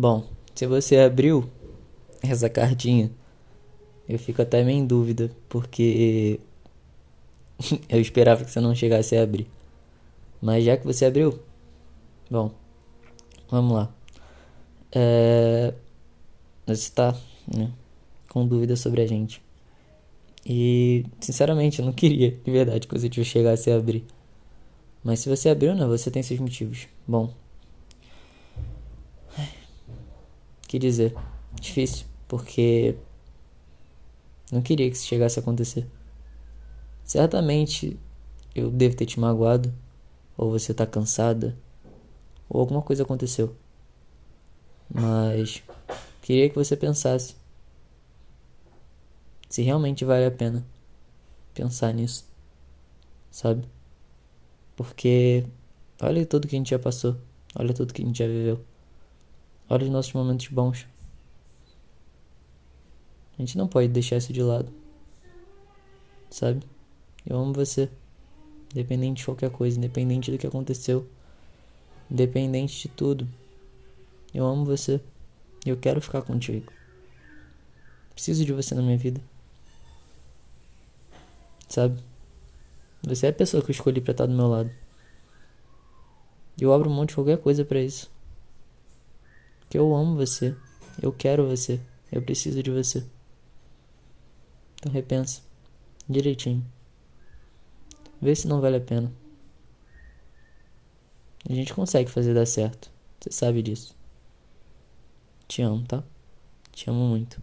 Bom, se você abriu essa cartinha, eu fico até meio em dúvida, porque eu esperava que você não chegasse a abrir. Mas já que você abriu, bom, vamos lá. É, você está né, com dúvida sobre a gente. E, sinceramente, eu não queria, de verdade, que você chegasse a abrir. Mas se você abriu, né, você tem seus motivos. Bom, que dizer? Difícil, porque não queria que isso chegasse a acontecer. Certamente eu devo ter te magoado, ou você tá cansada, ou alguma coisa aconteceu. Mas queria que você pensasse se realmente vale a pena pensar nisso, sabe? Porque olha tudo que a gente já passou, olha tudo que a gente já viveu. Olha os nossos momentos bons. A gente não pode deixar isso de lado. Sabe? Eu amo você. Independente de qualquer coisa, independente do que aconteceu. Independente de tudo. Eu amo você. E eu quero ficar contigo. Preciso de você na minha vida. Sabe? Você é a pessoa que eu escolhi pra estar do meu lado. Eu abro mão de qualquer coisa para isso que eu amo você, eu quero você, eu preciso de você. Então repensa direitinho. Vê se não vale a pena. A gente consegue fazer dar certo. Você sabe disso. Te amo, tá? Te amo muito.